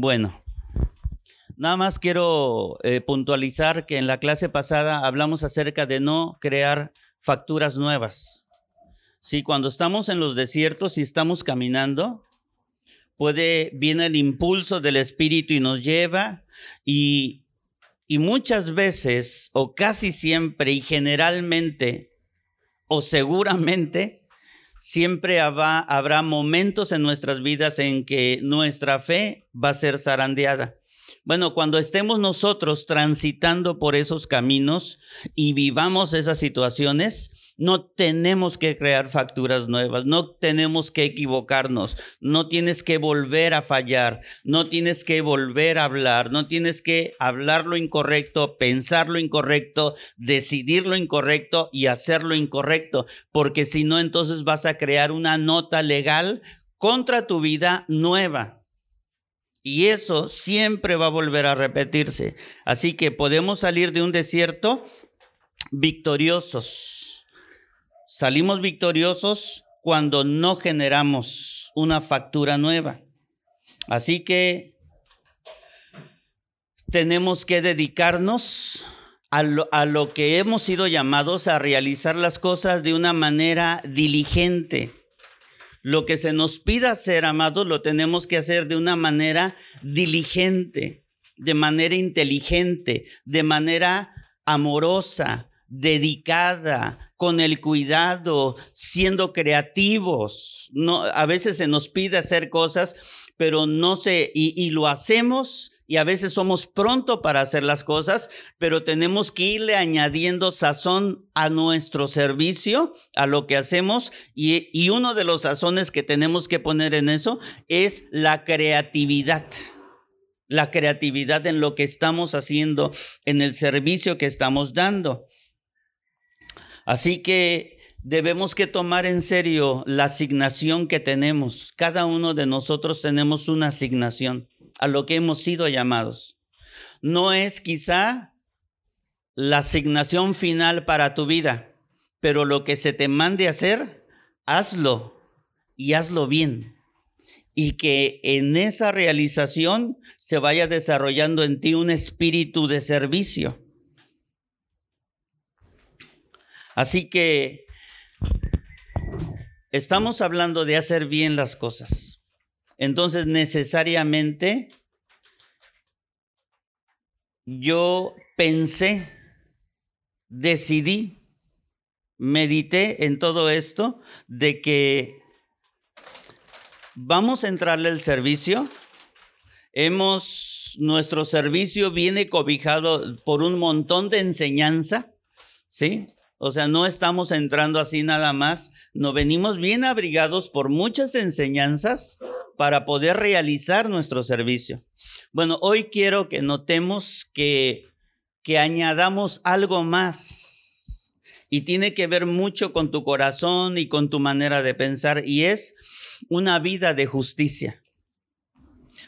Bueno, nada más quiero eh, puntualizar que en la clase pasada hablamos acerca de no crear facturas nuevas. Si cuando estamos en los desiertos y estamos caminando, puede, viene el impulso del Espíritu y nos lleva y, y muchas veces o casi siempre y generalmente o seguramente siempre habrá, momentos en nuestras vidas en que nuestra fe va a ser zarandeada. Bueno, cuando estemos nosotros transitando por esos caminos y vivamos esas situaciones, no tenemos que crear facturas nuevas, no tenemos que equivocarnos, no tienes que volver a fallar, no tienes que volver a hablar, no tienes que hablar lo incorrecto, pensar lo incorrecto, decidir lo incorrecto y hacer lo incorrecto, porque si no, entonces vas a crear una nota legal contra tu vida nueva. Y eso siempre va a volver a repetirse. Así que podemos salir de un desierto victoriosos Salimos victoriosos cuando no generamos una factura nueva. Así que tenemos que dedicarnos a lo, que hemos sido llamados a realizar las cosas de una manera diligente. Lo que se nos pida hacer, amados, lo tenemos que hacer de una manera diligente, de manera inteligente, de manera amorosa, dedicada, con el cuidado, siendo creativos. No, a veces se nos pide hacer cosas, pero no sé, y, y lo hacemos y a veces somos pronto para hacer las cosas, pero tenemos que irle añadiendo sazón a nuestro servicio, a lo que hacemos, y, y uno de los sazones que tenemos que poner en eso es la creatividad la creatividad en lo que estamos haciendo, en el servicio que estamos dando. Así que debemos que tomar en serio la asignación que tenemos. Cada uno de nosotros tenemos una asignación a lo que hemos sido llamados. No es quizá la asignación final para tu vida, pero lo que se te mande hacer, hazlo y hazlo bien. Y que en esa realización se vaya desarrollando en ti un espíritu de servicio Así que estamos hablando de hacer bien las cosas. Entonces, necesariamente, yo pensé, decidí, medité en todo esto de que vamos a entrarle al servicio. Hemos, nuestro servicio viene cobijado por un montón de enseñanza, ¿sí? O sea, no estamos entrando así nada más, no venimos bien abrigados por muchas enseñanzas para poder realizar nuestro servicio. Bueno, hoy quiero que notemos que, que añadamos algo más y tiene que ver mucho con tu corazón y con tu manera de pensar y es una vida de justicia.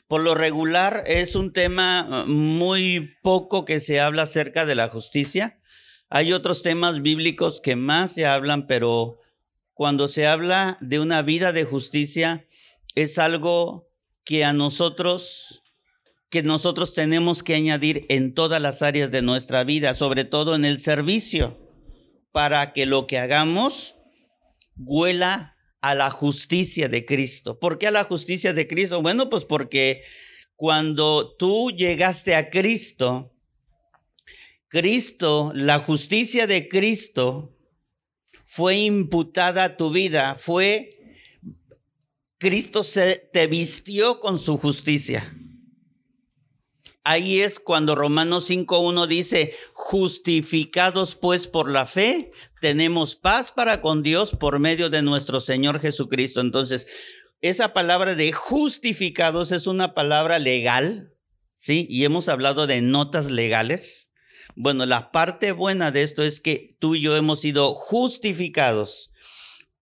Por lo regular es un tema muy poco que se habla acerca de la justicia hay otros temas bíblicos que más se hablan, pero cuando se habla de una vida de justicia, es algo que a nosotros, que nosotros tenemos que añadir en todas las áreas de nuestra vida, sobre todo en el servicio, para que lo que hagamos huela a la justicia de Cristo. ¿Por qué a la justicia de Cristo? Bueno, pues porque cuando tú llegaste a Cristo, Cristo, la justicia de Cristo fue imputada a tu vida, fue, Cristo se, te vistió con su justicia. Ahí es cuando Romanos 5.1 dice, justificados pues por la fe, tenemos paz para con Dios por medio de nuestro Señor Jesucristo. Entonces, esa palabra de justificados es una palabra legal, ¿sí? Y hemos hablado de notas legales. Bueno, la parte buena de esto es que tú y yo hemos sido justificados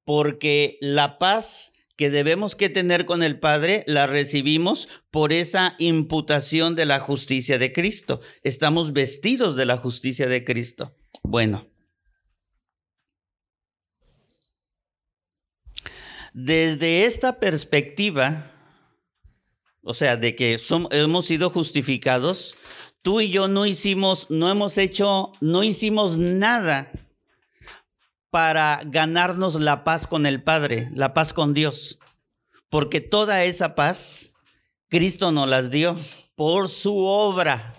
porque la paz que debemos que tener con el Padre la recibimos por esa imputación de la justicia de Cristo. Estamos vestidos de la justicia de Cristo. Bueno. Desde esta perspectiva, o sea, de que hemos sido justificados, tú y yo no hicimos, no hemos hecho, no hicimos nada para ganarnos la paz con el Padre, la paz con Dios. Porque toda esa paz Cristo nos las dio por su obra,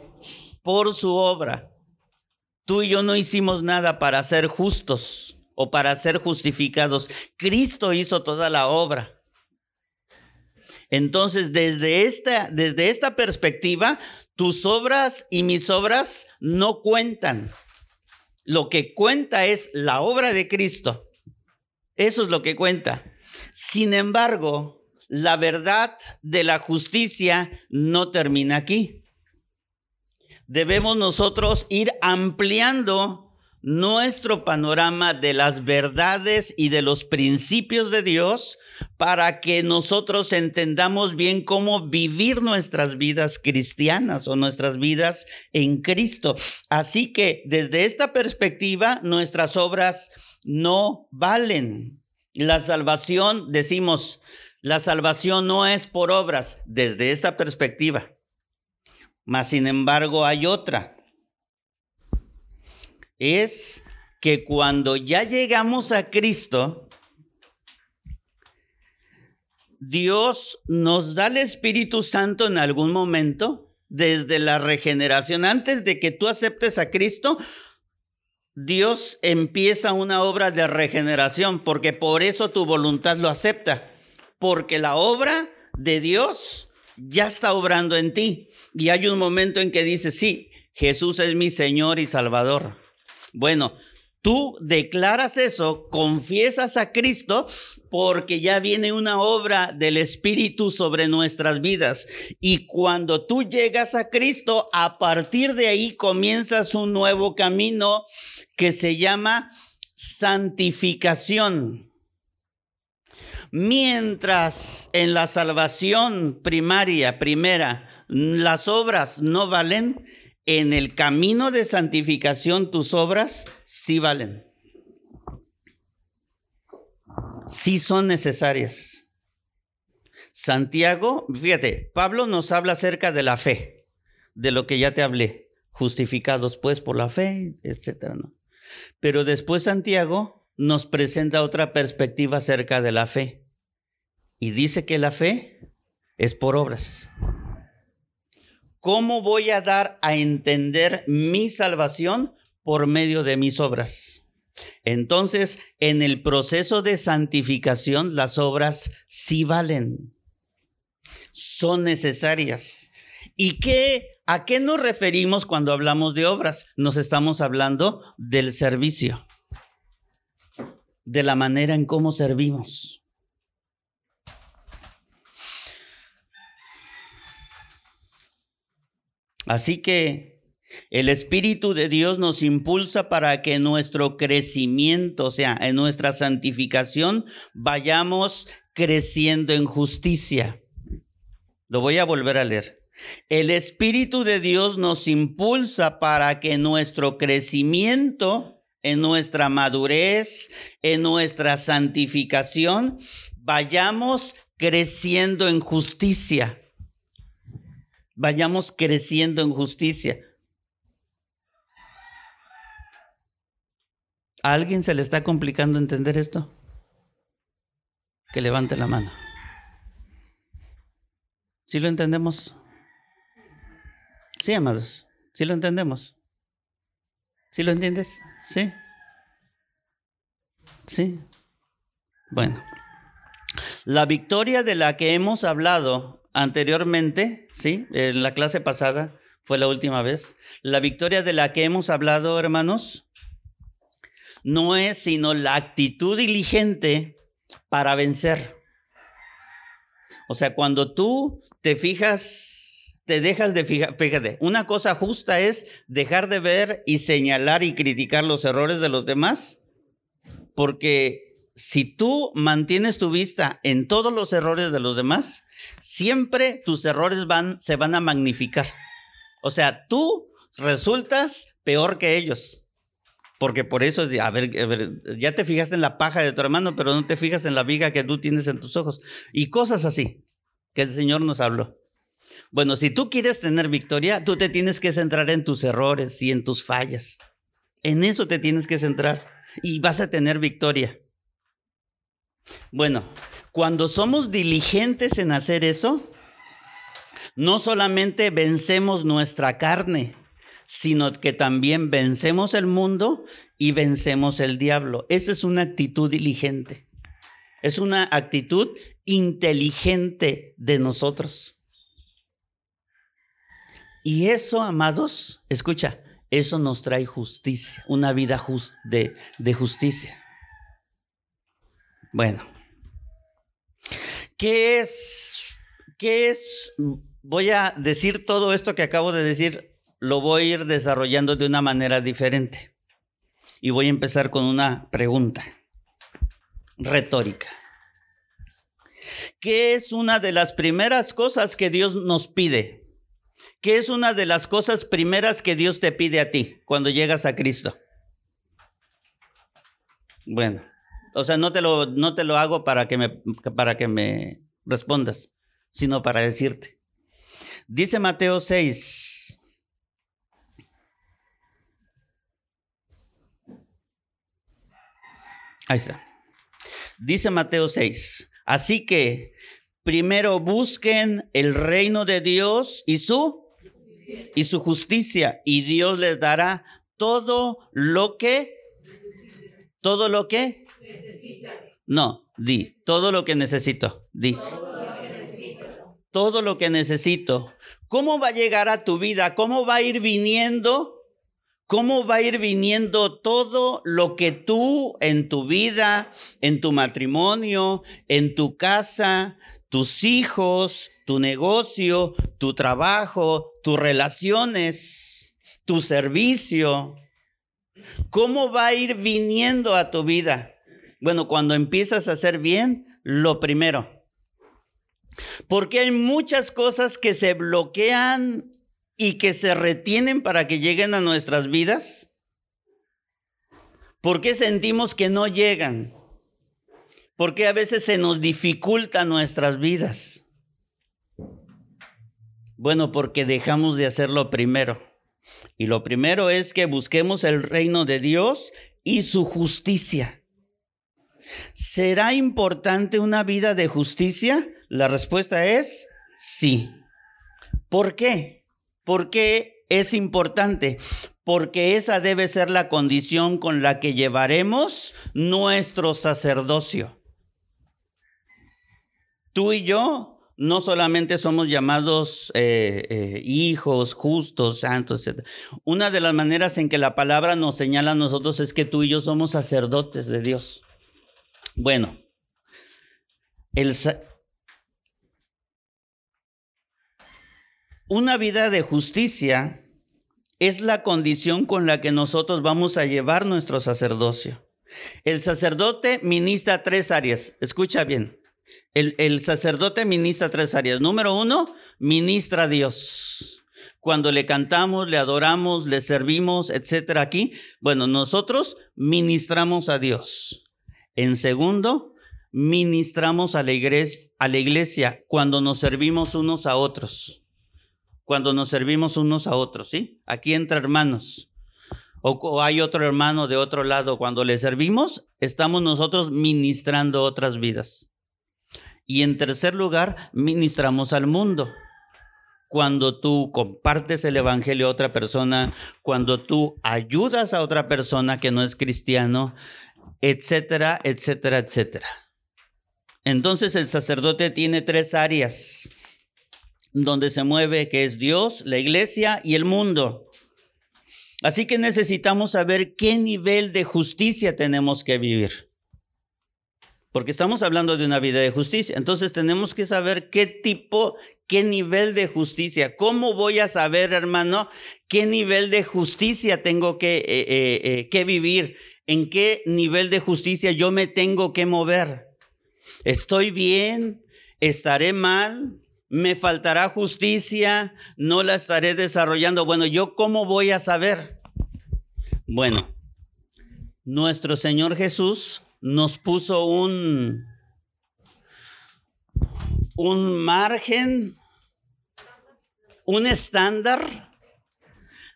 por su obra. Tú y yo no hicimos nada para ser justos o para ser justificados. Cristo hizo toda la obra. Entonces, desde esta, desde esta perspectiva, tus obras y mis obras no cuentan. Lo que cuenta es la obra de Cristo. Eso es lo que cuenta. Sin embargo, la verdad de la justicia no termina aquí. Debemos nosotros ir ampliando nuestro panorama de las verdades y de los principios de Dios para que nosotros entendamos bien cómo vivir nuestras vidas cristianas o nuestras vidas en Cristo. Así que desde esta perspectiva, nuestras obras no valen. La salvación, decimos, la salvación no es por obras desde esta perspectiva. Mas, sin embargo, hay otra. Es que cuando ya llegamos a Cristo, Dios nos da el Espíritu Santo en algún momento, desde la regeneración, antes de que tú aceptes a Cristo, Dios empieza una obra de regeneración, porque por eso tu voluntad lo acepta, porque la obra de Dios ya está obrando en ti. Y hay un momento en que dice, sí, Jesús es mi Señor y Salvador. Bueno, Tú declaras eso, confiesas a Cristo porque ya viene una obra del Espíritu sobre nuestras vidas. Y cuando tú llegas a Cristo, a partir de ahí comienzas un nuevo camino que se llama santificación. Mientras en la salvación primaria, primera, las obras no valen, en el camino de santificación tus obras sí valen. Sí son necesarias. Santiago, fíjate, Pablo nos habla acerca de la fe, de lo que ya te hablé, justificados pues por la fe, etcétera. Pero después Santiago nos presenta otra perspectiva acerca de la fe y dice que la fe es por obras. ¿Cómo voy a dar a entender mi salvación? Por medio de mis obras. Entonces, en el proceso de santificación, las obras sí valen. Son necesarias. ¿Y qué, a qué nos referimos cuando hablamos de obras? Nos estamos hablando del servicio, de la manera en cómo servimos. Así que el Espíritu de Dios nos impulsa para que nuestro crecimiento, o sea, en nuestra santificación, vayamos creciendo en justicia. Lo voy a volver a leer. El Espíritu de Dios nos impulsa para que nuestro crecimiento, en nuestra madurez, en nuestra santificación, vayamos creciendo en justicia vayamos creciendo en justicia. ¿A alguien se le está complicando entender esto? Que levante la mano. ¿Sí lo entendemos? Sí, amados. ¿Sí lo entendemos? ¿Sí lo entiendes? ¿Sí? ¿Sí? Bueno. La victoria de la que hemos hablado anteriormente, ¿sí? En la clase pasada fue la última vez. La victoria de la que hemos hablado, hermanos, no es sino la actitud diligente para vencer. O sea, cuando tú te fijas, te dejas de fijar, fíjate, una cosa justa es dejar de ver y señalar y criticar los errores de los demás, porque si tú mantienes tu vista en todos los errores de los demás, siempre tus errores van, se van a magnificar. O sea, tú resultas peor que ellos. Porque por eso, ya te fijaste en la paja de tu hermano, pero no te fijas en la viga que tú tienes en tus ojos. Y cosas así que el Señor nos habló. Bueno, si tú quieres tener victoria, tú te tienes que centrar en tus errores y en tus fallas. En eso te tienes que centrar y vas a tener victoria. Bueno, cuando somos diligentes en hacer eso, no solamente vencemos nuestra carne, sino que también vencemos el mundo y vencemos el diablo. Esa es una actitud diligente. Es una actitud inteligente de nosotros. Y eso, amados, escucha, eso nos trae justicia, una vida de, justicia. Bueno, ¿qué es? ¿Qué es? Voy a decir todo esto que acabo de decir, lo voy a ir desarrollando de una manera diferente. Y voy a empezar con una pregunta retórica. ¿Qué es una de las primeras cosas que Dios nos pide? ¿Qué es una de las cosas primeras que Dios te pide a ti cuando llegas a Cristo? Bueno, o sea, no te lo, no te lo hago para que, me, para que me respondas, sino para decirte. Dice Mateo 6. Ahí está. Dice Mateo 6. Así que primero busquen el reino de Dios y su y su justicia y Dios les dará todo lo que todo lo que no, di, todo lo que necesito, di. Todo lo que necesito. ¿Cómo va a llegar a tu vida? ¿Cómo va a ir viniendo? ¿Cómo va a ir viniendo todo lo que tú en tu vida, en tu matrimonio, en tu casa, tus hijos, tu negocio, tu trabajo, tus relaciones, tu servicio? ¿Cómo va a ir viniendo a tu vida? Bueno, cuando empiezas a hacer bien, lo primero. Porque hay muchas cosas que se bloquean y que se retienen para que lleguen a nuestras vidas. ¿Por qué sentimos que no llegan? Porque a veces se nos dificultan nuestras vidas. Bueno, porque dejamos de hacerlo primero. Y lo primero es que busquemos el reino de Dios y su justicia. ¿Será importante una vida de justicia? La respuesta es sí. ¿Por qué? ¿Por qué es importante? Porque esa debe ser la condición con la que llevaremos nuestro sacerdocio. Tú y yo no solamente somos llamados eh, eh, hijos, justos, santos, etc. Una de las maneras en que la palabra nos señala a nosotros es que tú y yo somos sacerdotes de Dios. Bueno, una vida de justicia es la condición con la que nosotros vamos a llevar nuestro sacerdocio. El sacerdote ministra tres áreas. Escucha bien. El, el, sacerdote ministra tres áreas. Número uno, ministra a Dios. Cuando le cantamos, le adoramos, le servimos, etcétera, aquí, bueno, nosotros ministramos a Dios. En segundo, ministramos a la iglesia, a la iglesia cuando nos servimos unos a otros. Cuando nos servimos unos a otros, ¿sí? Aquí entre hermanos. O, hay otro hermano de otro lado. Cuando le servimos, estamos nosotros ministrando otras vidas. Y en tercer lugar, ministramos al mundo. Cuando tú compartes el Evangelio a otra persona, cuando tú ayudas a otra persona que no es cristiano, etcétera, etcétera, etcétera. Entonces el sacerdote tiene tres áreas donde se mueve, que es Dios, la iglesia y el mundo. Así que necesitamos saber qué nivel de justicia tenemos que vivir. Porque estamos hablando de una vida de justicia. Entonces tenemos que saber qué tipo, qué nivel de justicia. ¿Cómo voy a saber, hermano, qué nivel de justicia tengo que, eh, eh, eh, que vivir? En qué nivel de justicia yo me tengo que mover. ¿Estoy bien? ¿Estaré mal? ¿Me faltará justicia? ¿No la estaré desarrollando? Bueno, ¿yo cómo voy a saber? Bueno, nuestro Señor Jesús nos puso un, un margen, un estándar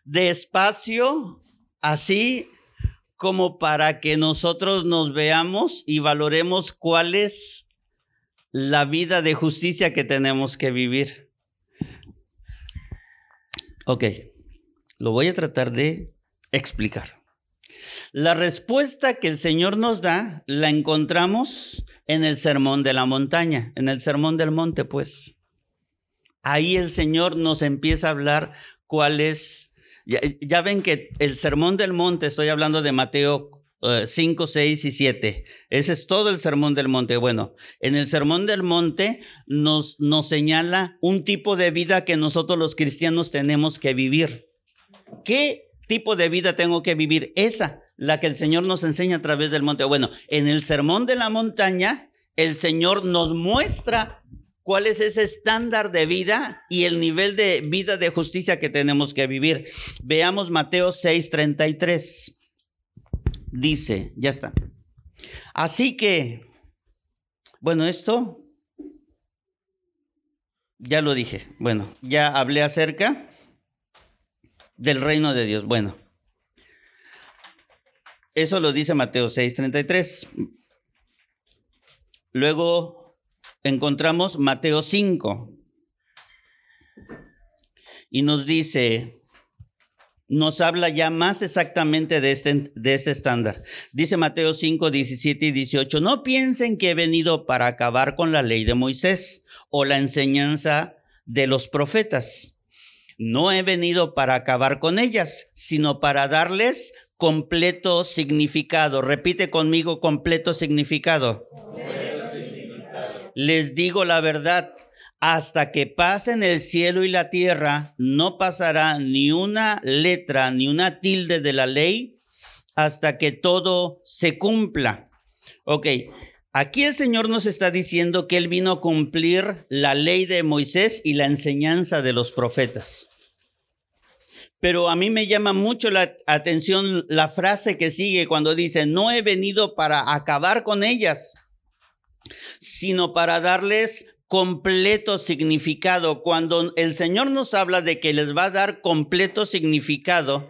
de espacio así como para que nosotros nos veamos y valoremos cuál es la vida de justicia que tenemos que vivir. Ok, lo voy a tratar de explicar. La respuesta que el Señor nos da la encontramos en el sermón de la montaña, en el sermón del monte, pues. Ahí el Señor nos empieza a hablar cuál es, ya, ven que el sermón del monte, estoy hablando de Mateo 5, eh, 6 y 7. Ese es todo el sermón del monte. Bueno, en el sermón del monte nos, nos señala un tipo de vida que nosotros los cristianos tenemos que vivir. ¿Qué tipo de vida tengo que vivir? Esa, la que el Señor nos enseña a través del monte. Bueno, en el sermón de la montaña, el Señor nos muestra cuál es ese estándar de vida y el nivel de vida de justicia que tenemos que vivir. Veamos Mateo 6:33. Dice, ya está. Así que, bueno, esto ya lo dije. Bueno, ya hablé acerca del reino de Dios. Bueno, eso lo dice Mateo 6:33. Luego encontramos Mateo 5 y nos dice, nos habla ya más exactamente de este, de este estándar. Dice Mateo 5, 17 y 18, no piensen que he venido para acabar con la ley de Moisés o la enseñanza de los profetas. No he venido para acabar con ellas, sino para darles completo significado. Repite conmigo completo significado les digo la verdad, hasta que pasen el cielo y la tierra, no pasará ni una letra, ni una tilde de la ley, hasta que todo se cumpla. Ok, aquí el Señor nos está diciendo que Él vino a cumplir la ley de Moisés y la enseñanza de los profetas. Pero a mí me llama mucho la atención la frase que sigue cuando dice, no he venido para acabar con ellas, sino para darles completo significado. Cuando el Señor nos habla de que les va a dar completo significado,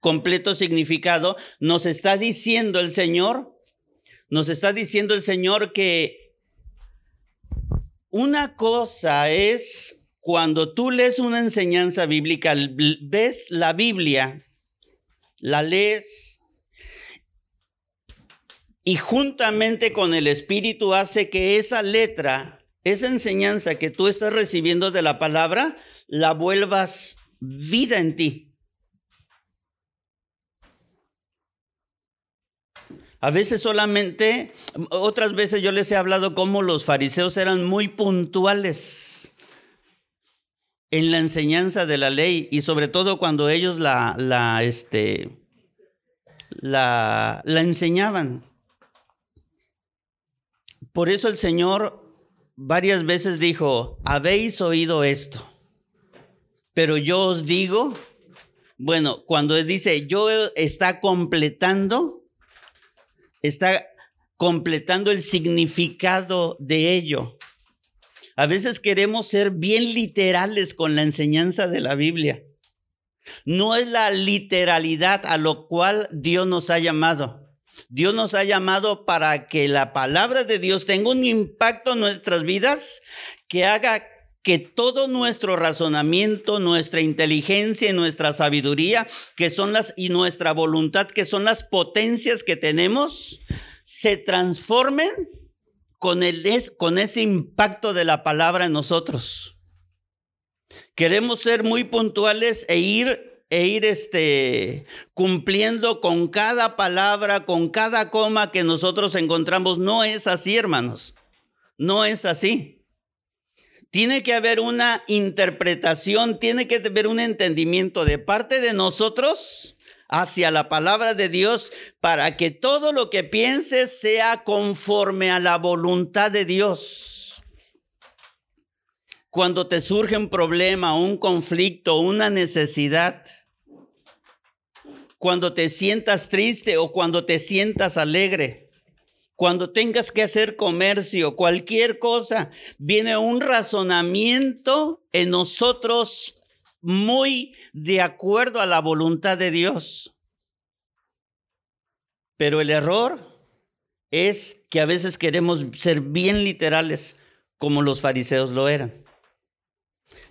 completo significado, nos está diciendo el Señor, nos está diciendo el Señor que una cosa es cuando tú lees una enseñanza bíblica, ves la Biblia, la lees, y juntamente con el Espíritu hace que esa letra, esa enseñanza que tú estás recibiendo de la palabra, la vuelvas vida en ti. A veces solamente, otras veces yo les he hablado cómo los fariseos eran muy puntuales en la enseñanza de la ley y sobre todo cuando ellos la, este, la enseñaban. Por eso el Señor varias veces dijo, habéis oído esto, pero yo os digo, bueno, cuando dice, yo está completando, está completando el significado de ello. A veces queremos ser bien literales con la enseñanza de la Biblia. No es la literalidad a lo cual Dios nos ha llamado. Dios nos ha llamado para que la palabra de Dios tenga un impacto en nuestras vidas que haga que todo nuestro razonamiento, nuestra inteligencia y nuestra sabiduría, que son las y nuestra voluntad, que son las potencias que tenemos, se transformen con el con ese impacto de la palabra en nosotros. Queremos ser muy puntuales e ir e ir este, cumpliendo con cada palabra, con cada coma que nosotros encontramos. No es así, hermanos. No es así. Tiene que haber una interpretación, tiene que haber un entendimiento de parte de nosotros hacia la palabra de Dios para que todo lo que pienses sea conforme a la voluntad de Dios. Cuando te surge un problema, un conflicto, una necesidad, cuando te sientas triste o cuando te sientas alegre, cuando tengas que hacer comercio, cualquier cosa, viene un razonamiento en nosotros muy de acuerdo a la voluntad de Dios. Pero el error es que a veces queremos ser bien literales como los fariseos lo eran.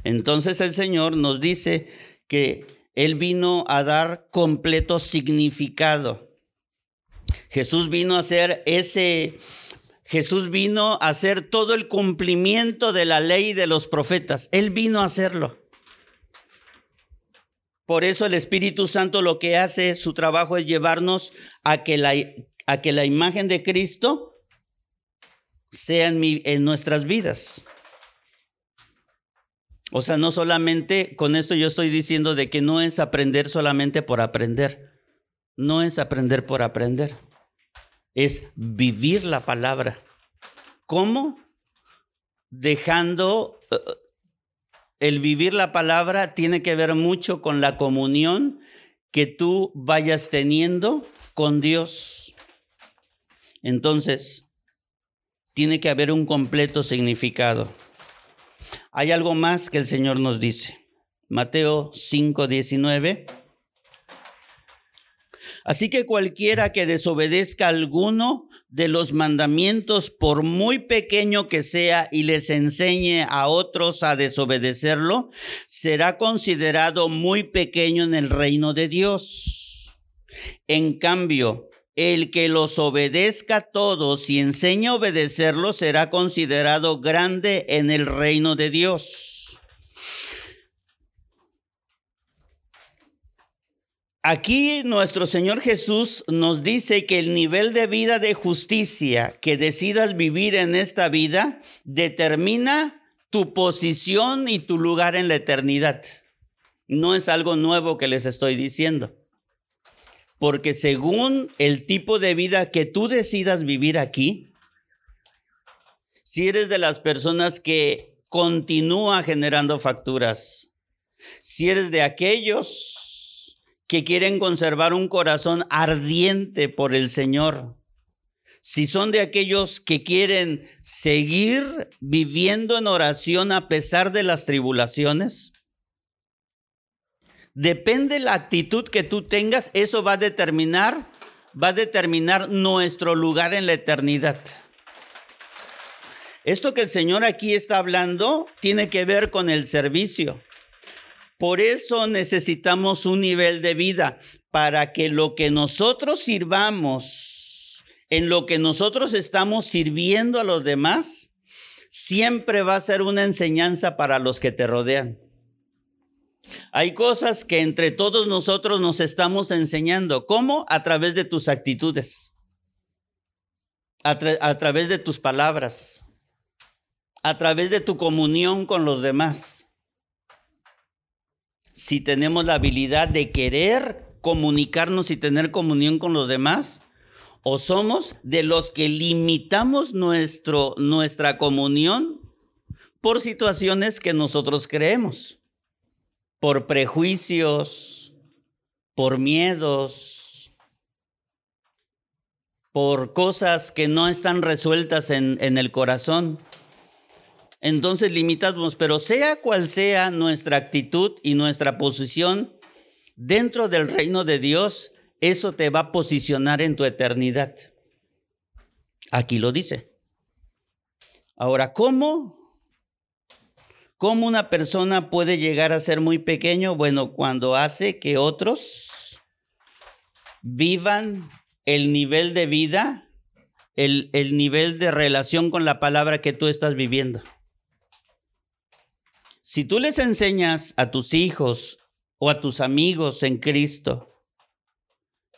Entonces el Señor nos dice que Él vino a dar completo significado. Jesús vino a hacer ese, Jesús vino a hacer todo el cumplimiento de la ley de los profetas. Él vino a hacerlo. Por eso el Espíritu Santo lo que hace, su trabajo es llevarnos a que la, a que la imagen de Cristo sea en, en nuestras vidas. O sea, no solamente con esto yo estoy diciendo de que no es aprender solamente por aprender. No es aprender por aprender. Es vivir la palabra. ¿Cómo? Dejando eh, el vivir la palabra tiene que ver mucho con la comunión que tú vayas teniendo con Dios. Entonces, tiene que haber un completo significado. Hay algo más que el Señor nos dice. Mateo 5:19. Así que cualquiera que desobedezca alguno de los mandamientos, por muy pequeño que sea, y les enseñe a otros a desobedecerlo, será considerado muy pequeño en el reino de Dios. En cambio, el que los obedezca a todos y enseña a obedecerlos será considerado grande en el reino de Dios. Aquí nuestro Señor Jesús nos dice que el nivel de vida de justicia que decidas vivir en esta vida determina tu posición y tu lugar en la eternidad. No es algo nuevo que les estoy diciendo porque según el tipo de vida que tú decidas vivir aquí, si eres de las personas que continúa generando facturas, si eres de aquellos que quieren conservar un corazón ardiente por el Señor, si son de aquellos que quieren seguir viviendo en oración a pesar de las tribulaciones, Depende la actitud que tú tengas, eso va a determinar, va a determinar nuestro lugar en la eternidad. Esto que el Señor aquí está hablando tiene que ver con el servicio. Por eso necesitamos un nivel de vida para que lo que nosotros sirvamos, en lo que nosotros estamos sirviendo a los demás, siempre va a ser una enseñanza para los que te rodean. Hay cosas que entre todos nosotros nos estamos enseñando. ¿Cómo? A través de tus actitudes, a, través de tus palabras, a través de tu comunión con los demás. Si tenemos la habilidad de querer comunicarnos y tener comunión con los demás, o somos de los que limitamos nuestra comunión por situaciones que nosotros creemos por prejuicios, por miedos, por cosas que no están resueltas en, en el corazón. Entonces limitamos, pero sea cual sea nuestra actitud y nuestra posición dentro del reino de Dios, eso te va a posicionar en tu eternidad. Aquí lo dice. Ahora, ¿cómo ¿Cómo una persona puede llegar a ser muy pequeño? Bueno, cuando hace que otros vivan el nivel de vida, el, el, nivel de relación con la palabra que tú estás viviendo. Si tú les enseñas a tus hijos o a tus amigos en Cristo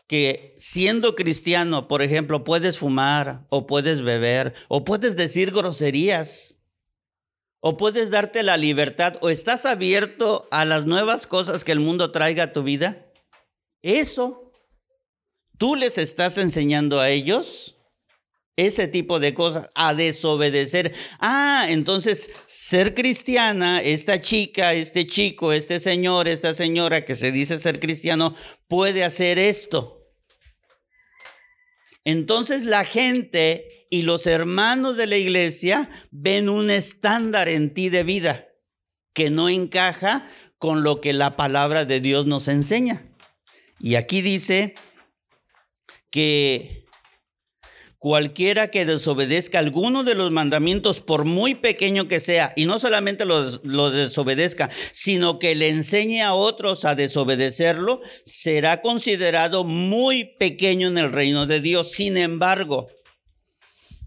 que siendo cristiano, por ejemplo, puedes fumar o puedes beber o puedes decir groserías, o puedes darte la libertad o estás abierto a las nuevas cosas que el mundo traiga a tu vida. Eso, tú les estás enseñando a ellos ese tipo de cosas, a desobedecer. Ah, entonces ser cristiana, esta chica, este chico, este señor, esta señora que se dice ser cristiano, puede hacer esto. Entonces la gente y los hermanos de la iglesia ven un estándar en ti de vida que no encaja con lo que la palabra de Dios nos enseña. Y aquí dice que cualquiera que desobedezca alguno de los mandamientos, por muy pequeño que sea, y no solamente los, desobedezca, sino que le enseñe a otros a desobedecerlo, será considerado muy pequeño en el reino de Dios. Sin embargo,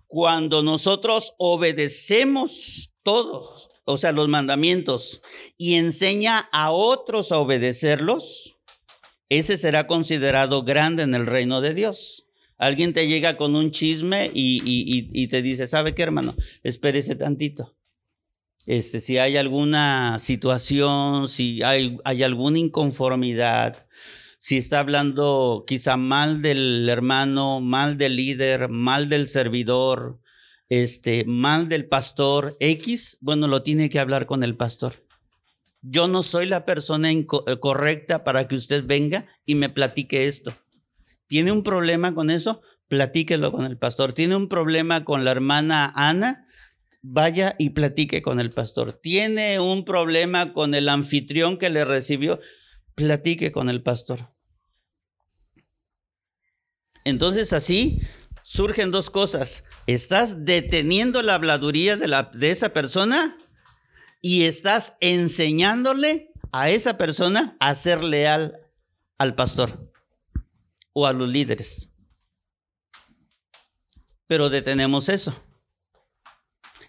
cuando nosotros obedecemos todos, o sea, los mandamientos, y enseña a otros a obedecerlos, ese será considerado grande en el reino de Dios. Alguien te llega con un chisme y, te dice, ¿sabe qué, hermano? Espérese tantito. Este, si hay alguna situación, si hay, hay alguna inconformidad, si está hablando quizá mal del hermano, mal del líder, mal del servidor, este, mal del pastor X, bueno, lo tiene que hablar con el pastor. Yo no soy la persona eh, correcta para que usted venga y me platique esto. ¿Tiene un problema con eso? Platíquelo con el pastor. ¿Tiene un problema con la hermana Ana? Vaya y platique con el pastor. ¿Tiene un problema con el anfitrión que le recibió? Platique con el pastor. Entonces así surgen dos cosas. Estás deteniendo la habladuría de, la, de esa persona y estás enseñándole a esa persona a ser leal al pastor o a los líderes. Pero detenemos eso.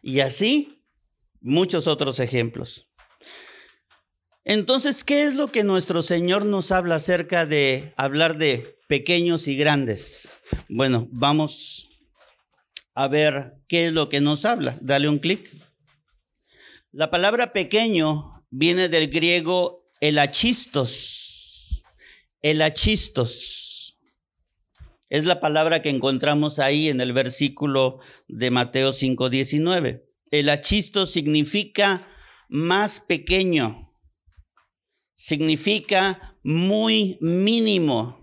Y así muchos otros ejemplos. Entonces, ¿qué es lo que nuestro Señor nos habla acerca de hablar de pequeños y grandes? Bueno, vamos a ver qué es lo que nos habla. Dale un clic. La palabra pequeño viene del griego elachistos. Elachistos. Es la palabra que encontramos ahí en el versículo de Mateo 5:19. El significa más pequeño. Significa muy mínimo.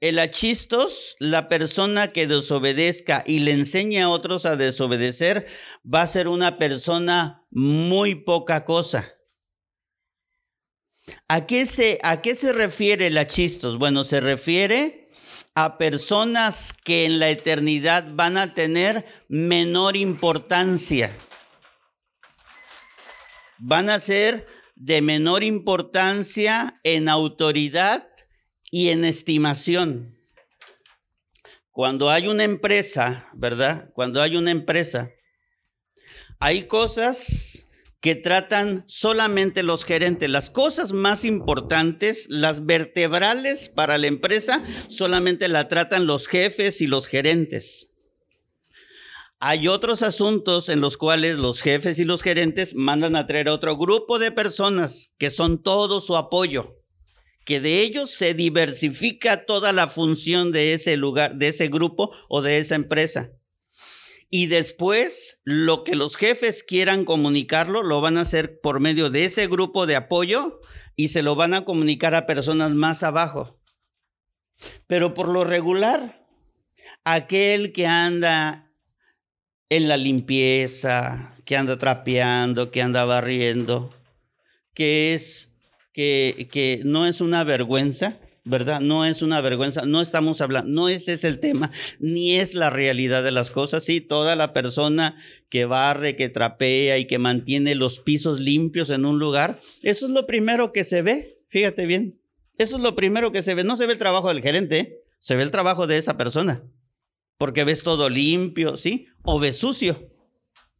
El achistos, la persona que desobedezca y le enseña a otros a desobedecer, va a ser una persona muy poca cosa. ¿A qué se, a qué se refiere el achistos? Bueno, se refiere a personas que en la eternidad van a tener menor importancia. Van a ser de menor importancia en autoridad y en estimación. Cuando hay una empresa, ¿verdad? Cuando hay una empresa, hay cosas que tratan solamente los gerentes. Las cosas más importantes, las vertebrales para la empresa, solamente la tratan los jefes y los gerentes. Hay otros asuntos en los cuales los jefes y los gerentes mandan a traer a otro grupo de personas que son todo su apoyo que de ellos se diversifica toda la función de ese lugar, de ese grupo o de esa empresa. Y después, lo que los jefes quieran comunicarlo, lo van a hacer por medio de ese grupo de apoyo y se lo van a comunicar a personas más abajo. Pero por lo regular, aquel que anda en la limpieza, que anda trapeando, que anda barriendo, que es que, no es una vergüenza, ¿verdad? No es una vergüenza, no estamos hablando, no ese es el tema, ni es la realidad de las cosas. Sí, toda la persona que barre, que trapea y que mantiene los pisos limpios en un lugar, eso es lo primero que se ve, fíjate bien, eso es lo primero que se ve, no se ve el trabajo del gerente, ¿eh? se ve el trabajo de esa persona, porque ves todo limpio, ¿sí? O ves sucio.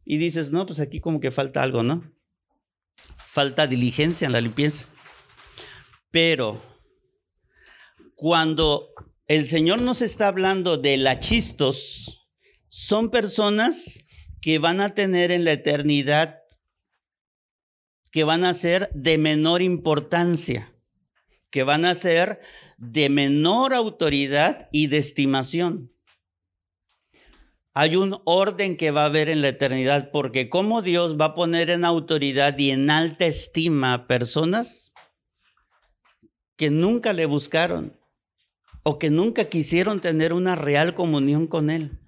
Y dices, no, pues aquí como que falta algo, ¿no? Falta diligencia en la limpieza. Pero cuando el Señor nos está hablando de lachistos, son personas que van a tener en la eternidad, que van a ser de menor importancia, que van a ser de menor autoridad y de estimación. Hay un orden que va a haber en la eternidad, porque como Dios va a poner en autoridad y en alta estima a personas que nunca le buscaron o que nunca quisieron tener una real comunión con Él.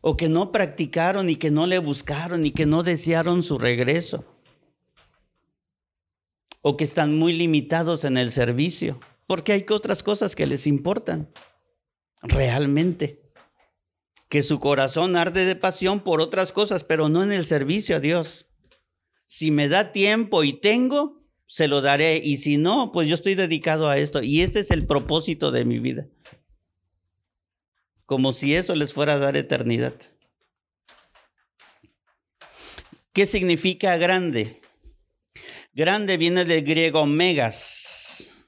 O que no practicaron y que no le buscaron y que no desearon su regreso. o que están muy limitados en el servicio, porque hay otras cosas que les importan realmente. Que su corazón arde de pasión por otras cosas, pero no en el servicio a Dios. Si me da tiempo y tengo, se lo daré. Y si no, pues yo estoy dedicado a esto. Y este es el propósito de mi vida. Como si eso les fuera a dar eternidad. ¿Qué significa grande? Grande viene del griego megas,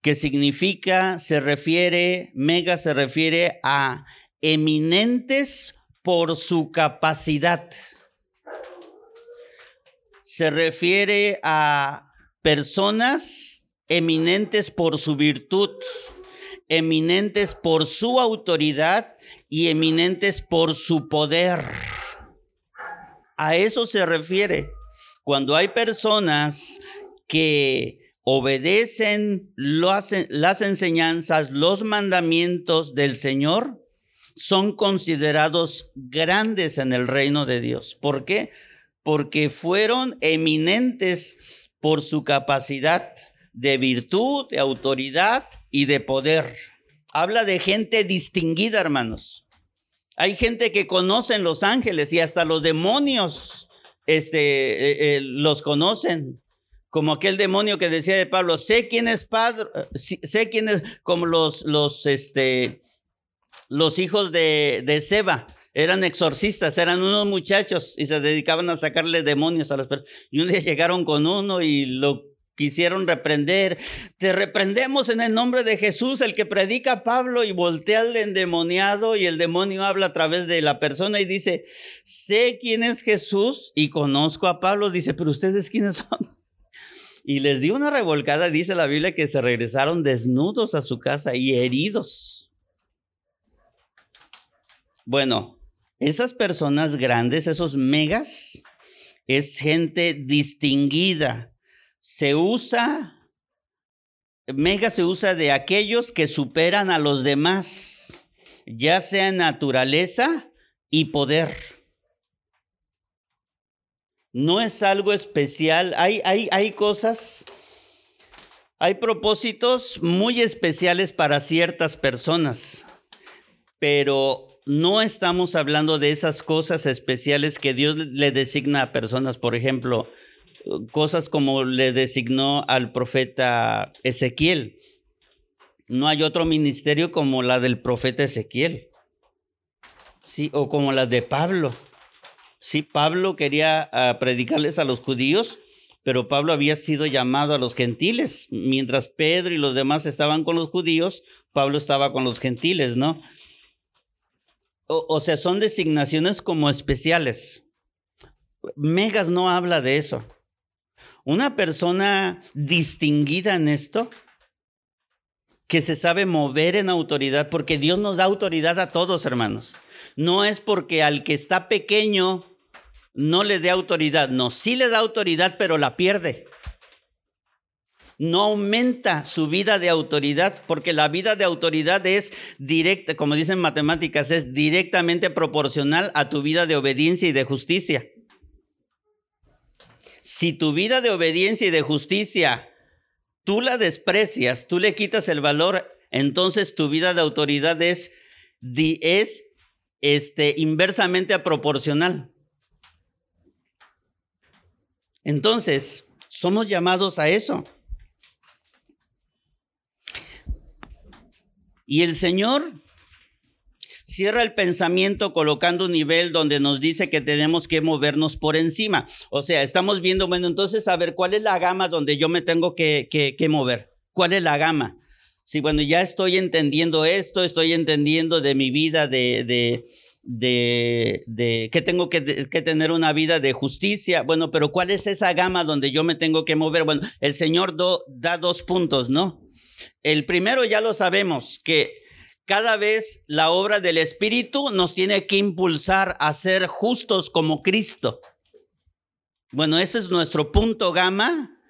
que significa, se refiere, mega se refiere a eminentes por su capacidad se refiere a personas eminentes por su virtud, eminentes por su autoridad y eminentes por su poder. A eso se refiere. Cuando hay personas que obedecen las enseñanzas, los mandamientos del Señor, son considerados grandes en el reino de Dios. ¿Por qué? porque fueron eminentes por su capacidad de virtud, de autoridad y de poder. Habla de gente distinguida, hermanos. Hay gente que conocen los ángeles y hasta los demonios este, eh, eh, los conocen. Como aquel demonio que decía de Pablo, sé quién es padre, sé quién es, como los, los, este, los hijos de, de Seba, eran exorcistas, eran unos muchachos y se dedicaban a sacarle demonios a las personas. Y un día llegaron con uno y lo quisieron reprender. Te reprendemos en el nombre de Jesús, el que predica Pablo, y voltea al endemoniado y el demonio habla a través de la persona y dice, sé quién es Jesús y conozco a Pablo. Dice, pero ustedes quiénes son. Y les dio una revolcada, dice la Biblia, que se regresaron desnudos a su casa y heridos. Bueno, esas personas grandes, esos megas, es gente distinguida. Se usa, mega se usa de aquellos que superan a los demás, ya sea naturaleza y poder. No es algo especial, hay, hay, hay cosas, hay propósitos muy especiales para ciertas personas, pero no estamos hablando de esas cosas especiales que Dios le designa a personas, por ejemplo, cosas como le designó al profeta Ezequiel. No hay otro ministerio como la del profeta Ezequiel. Sí, o como la de Pablo. Sí, Pablo quería ah, predicarles a los judíos, pero Pablo había sido llamado a los gentiles. Mientras Pedro y los demás estaban con los judíos, Pablo estaba con los gentiles, ¿no? O, sea, son designaciones como especiales. Megas no habla de eso. Una persona distinguida en esto, que se sabe mover en autoridad, porque Dios nos da autoridad a todos, hermanos. No es porque al que está pequeño no le dé autoridad, no, sí le da autoridad, pero la pierde no aumenta su vida de autoridad, porque la vida de autoridad es directa, como dicen matemáticas, es directamente proporcional a tu vida de obediencia y de justicia. Si tu vida de obediencia y de justicia tú la desprecias, tú le quitas el valor, entonces tu vida de autoridad es, es este, inversamente proporcional. Entonces, somos llamados a eso. Y el Señor cierra el pensamiento colocando un nivel donde nos dice que tenemos que movernos por encima. O sea, estamos viendo, bueno, entonces, a ver, ¿cuál es la gama donde yo me tengo que, mover? ¿Cuál es la gama? Si, bueno, ya estoy entendiendo esto, estoy entendiendo de mi vida de, de, de, que tengo que, tener una vida de justicia. Bueno, pero ¿cuál es esa gama donde yo me tengo que mover? Bueno, el Señor da dos puntos, ¿no? El primero ya lo sabemos, que cada vez la obra del Espíritu nos tiene que impulsar a ser justos como Cristo. Bueno, ese es nuestro punto gama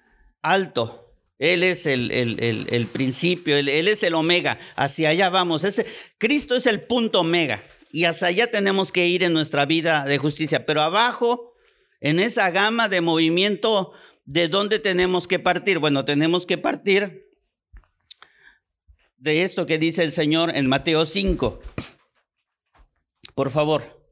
alto. Él es el, el, principio, él, él, es el omega. Hacia allá vamos. Ese, Cristo es el punto omega. Y hacia allá tenemos que ir en nuestra vida de justicia. Pero abajo, en esa gama de movimiento, ¿de dónde tenemos que partir? Bueno, tenemos que partir de esto que dice el Señor en Mateo 5. Por favor.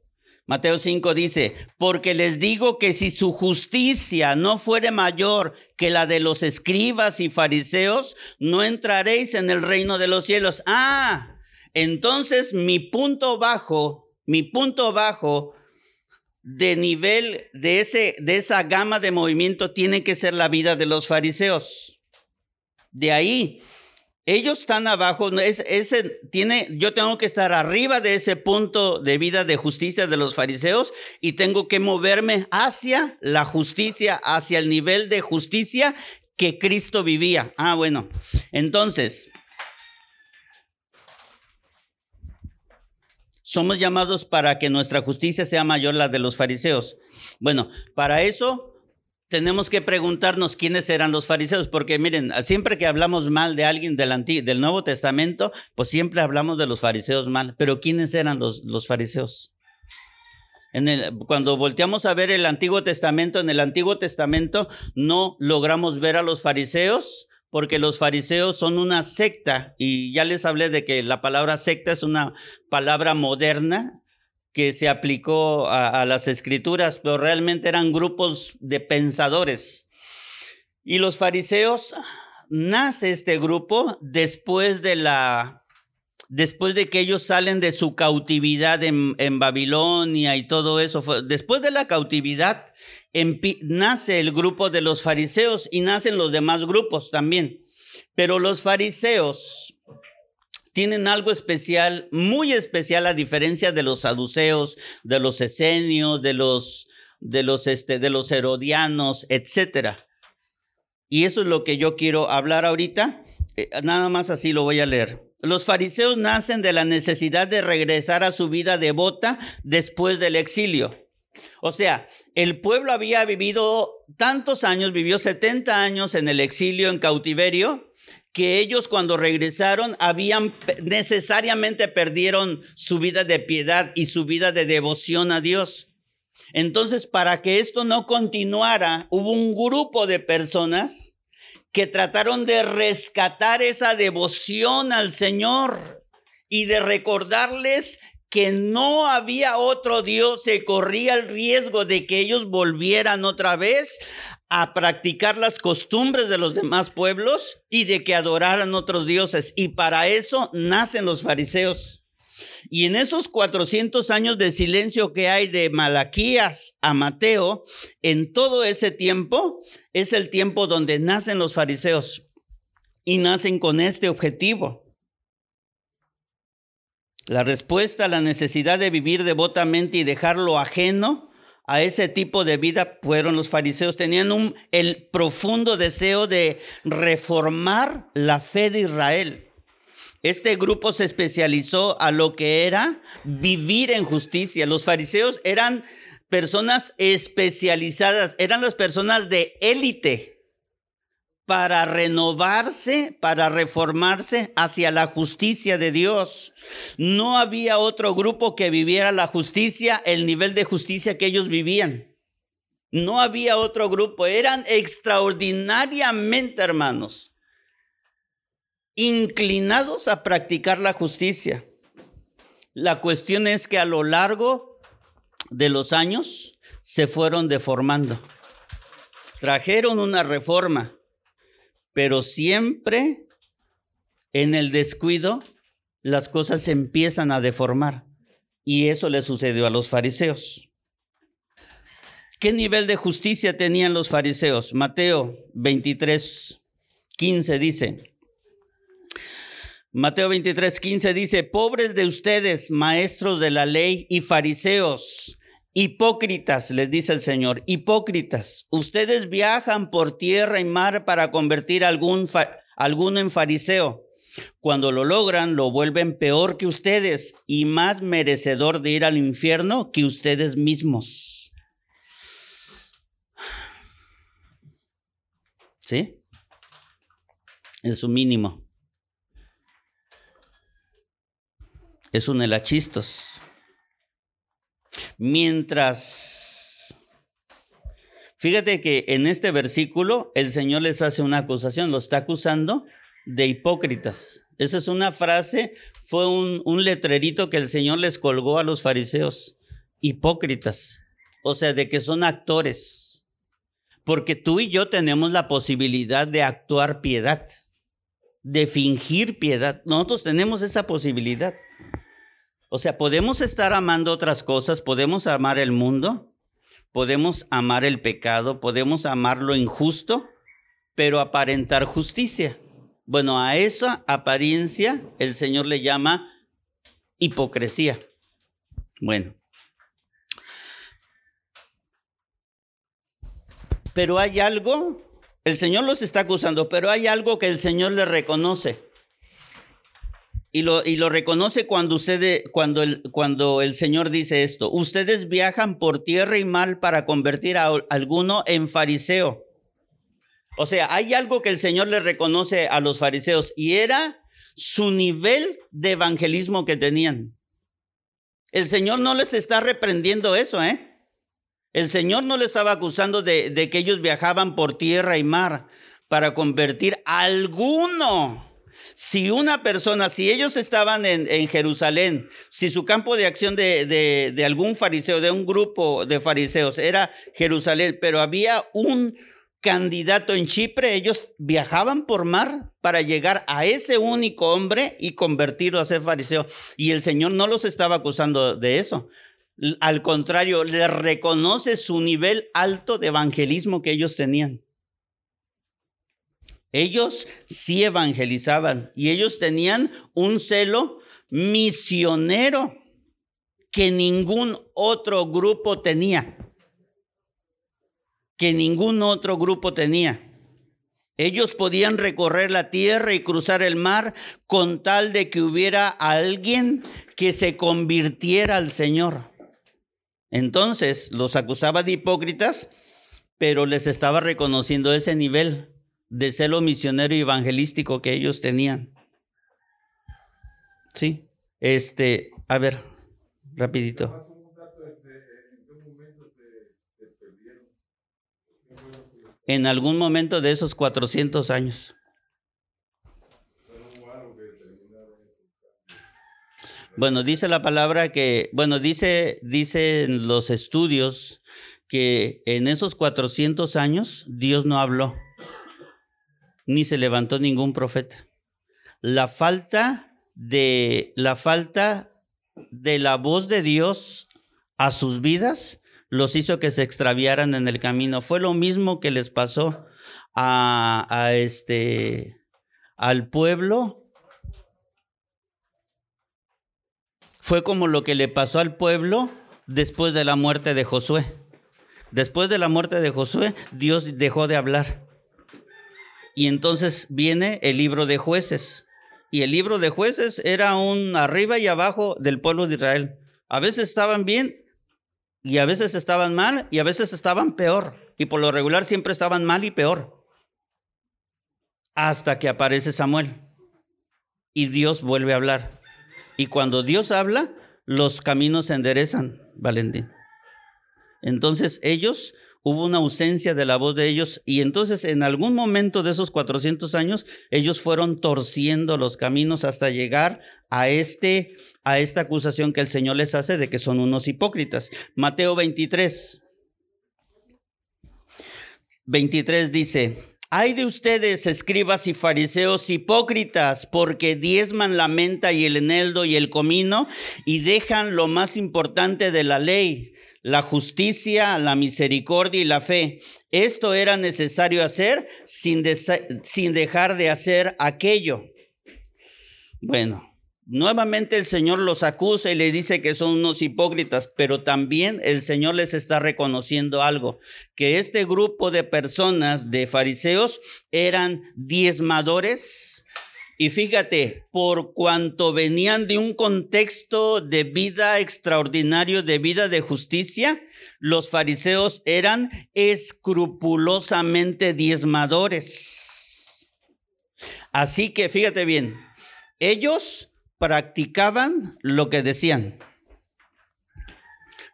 Mateo 5 dice, porque les digo que si su justicia no fuere mayor que la de los escribas y fariseos, no entraréis en el reino de los cielos. Ah, entonces mi punto bajo, mi punto bajo de nivel de, ese, de esa gama de movimiento tiene que ser la vida de los fariseos. De ahí ellos están abajo, ese tiene, yo tengo que estar arriba de ese punto de vida de justicia de los fariseos y tengo que moverme hacia la justicia, hacia el nivel de justicia que Cristo vivía. Ah, bueno. Entonces, somos llamados para que nuestra justicia sea mayor la de los fariseos. Bueno, para eso tenemos que preguntarnos quiénes eran los fariseos, porque miren, siempre que hablamos mal de alguien del, del Nuevo Testamento, pues siempre hablamos de los fariseos mal, pero ¿quiénes eran los, fariseos? Cuando volteamos a ver el Antiguo Testamento, en el Antiguo Testamento no logramos ver a los fariseos porque los fariseos son una secta y ya les hablé de que la palabra secta es una palabra moderna que se aplicó a, las escrituras, pero realmente eran grupos de pensadores. Y los fariseos, nace este grupo después de la después de que ellos salen de su cautividad en, en Babilonia y todo eso, después de la cautividad, nace el grupo de los fariseos y nacen los demás grupos también. Pero los fariseos tienen algo especial, muy especial a diferencia de los saduceos, de los esenios, de los de los este de los herodianos, etcétera. Y eso es lo que yo quiero hablar ahorita. Eh, nada más así lo voy a leer. Los fariseos nacen de la necesidad de regresar a su vida devota después del exilio. O sea, el pueblo había vivido tantos años, vivió 70 años en el exilio, en cautiverio, que ellos cuando regresaron habían necesariamente perdieron su vida de piedad y su vida de devoción a Dios. Entonces, para que esto no continuara, hubo un grupo de personas que trataron de rescatar esa devoción al Señor y de recordarles que no había otro Dios, se corría el riesgo de que ellos volvieran otra vez a practicar las costumbres de los demás pueblos y de que adoraran otros dioses. Y para eso nacen los fariseos. Y en esos 400 años de silencio que hay de Malaquías a Mateo, en todo ese tiempo es el tiempo donde nacen los fariseos y nacen con este objetivo. La respuesta a la necesidad de vivir devotamente y dejar lo ajeno a ese tipo de vida fueron los fariseos. Tenían un, el profundo deseo de reformar la fe de Israel. Este grupo se especializó a lo que era vivir en justicia. Los fariseos eran personas especializadas, eran las personas de élite para renovarse, para reformarse hacia la justicia de Dios. No había otro grupo que viviera la justicia, el nivel de justicia que ellos vivían. No había otro grupo, eran extraordinariamente hermanos, inclinados a practicar la justicia. La cuestión es que a lo largo de los años se fueron deformando. Trajeron una reforma pero siempre en el descuido las cosas se empiezan a deformar. Y eso le sucedió a los fariseos. ¿Qué nivel de justicia tenían los fariseos? Mateo 23, 15 dice. Mateo 23, 15 dice, pobres de ustedes, maestros de la ley y fariseos, Hipócritas, les dice el Señor, hipócritas, ustedes viajan por tierra y mar para convertir a algún alguno en fariseo. Cuando lo logran, lo vuelven peor que ustedes y más merecedor de ir al infierno que ustedes mismos. ¿Sí? Es su mínimo. Es un helachistos mientras Fíjate que en este versículo el Señor les hace una acusación, lo está acusando de hipócritas. Esa es una frase, fue un, un letrerito que el Señor les colgó a los fariseos. Hipócritas, o sea, de que son actores. Porque tú y yo tenemos la posibilidad de actuar piedad, de fingir piedad. Nosotros tenemos esa posibilidad. O sea, podemos estar amando otras cosas, podemos amar el mundo, podemos amar el pecado, podemos amar lo injusto, pero aparentar justicia. Bueno, a esa apariencia el Señor le llama hipocresía. Bueno. Pero hay algo, el Señor los está acusando, pero hay algo que el Señor le reconoce. Y lo, reconoce cuando, usted, cuando, el, Señor dice esto. Ustedes viajan por tierra y mar para convertir a alguno en fariseo o sea, hay algo que el Señor le reconoce a los fariseos y era su nivel de evangelismo que tenían. El Señor no les está reprendiendo eso, ¿eh? El Señor no les estaba acusando de, de que ellos viajaban por tierra y mar para convertir a alguno. Si una persona, si ellos estaban en, Jerusalén, si su campo de acción de, de, de algún fariseo, de un grupo de fariseos era Jerusalén, pero había un, candidato en Chipre, ellos viajaban por mar para llegar a ese único hombre y convertirlo a ser fariseo. Y el Señor no los estaba acusando de eso. Al contrario, le reconoce su nivel alto de evangelismo que ellos tenían. Ellos sí evangelizaban y ellos tenían un celo misionero que ningún otro grupo tenía que ningún otro grupo tenía. Ellos podían recorrer la tierra y cruzar el mar con tal de que hubiera alguien que se convirtiera al Señor. Entonces los acusaba de hipócritas, pero les estaba reconociendo ese nivel de celo misionero y evangelístico que ellos tenían. Sí, este, a ver, rapidito. en algún momento de esos 400 años. Bueno, dice la palabra que, bueno, dice, dicen los estudios que en esos 400 años Dios no habló, ni se levantó ningún profeta. La falta de, la falta de la voz de Dios a sus vidas los hizo que se extraviaran en el camino. Fue lo mismo que les pasó a, a este, al pueblo. Fue como lo que le pasó al pueblo después de la muerte de Josué. Después de la muerte de Josué, Dios dejó de hablar. Y entonces viene el libro de jueces. Y el libro de jueces era un arriba y abajo del pueblo de Israel. A veces estaban bien y a veces estaban mal y a veces estaban peor. Y por lo regular siempre estaban mal y peor. Hasta que aparece Samuel. Y Dios vuelve a hablar. Y cuando Dios habla, los caminos se enderezan, Valentín. Entonces ellos, hubo una ausencia de la voz de ellos y entonces en algún momento de esos 400 años, ellos fueron torciendo los caminos hasta llegar a este a esta acusación que el Señor les hace de que son unos hipócritas. Mateo 23. 23 dice, hay de ustedes, escribas y fariseos hipócritas, porque diezman la menta y el eneldo y el comino y dejan lo más importante de la ley, la justicia, la misericordia y la fe. Esto era necesario hacer sin, dejar de hacer aquello. Bueno, Nuevamente el Señor los acusa y le dice que son unos hipócritas, pero también el Señor les está reconociendo algo, que este grupo de personas, de fariseos, eran diezmadores. Y fíjate, por cuanto venían de un contexto de vida extraordinario, de vida de justicia, los fariseos eran escrupulosamente diezmadores. Así que fíjate bien, ellos practicaban lo que decían.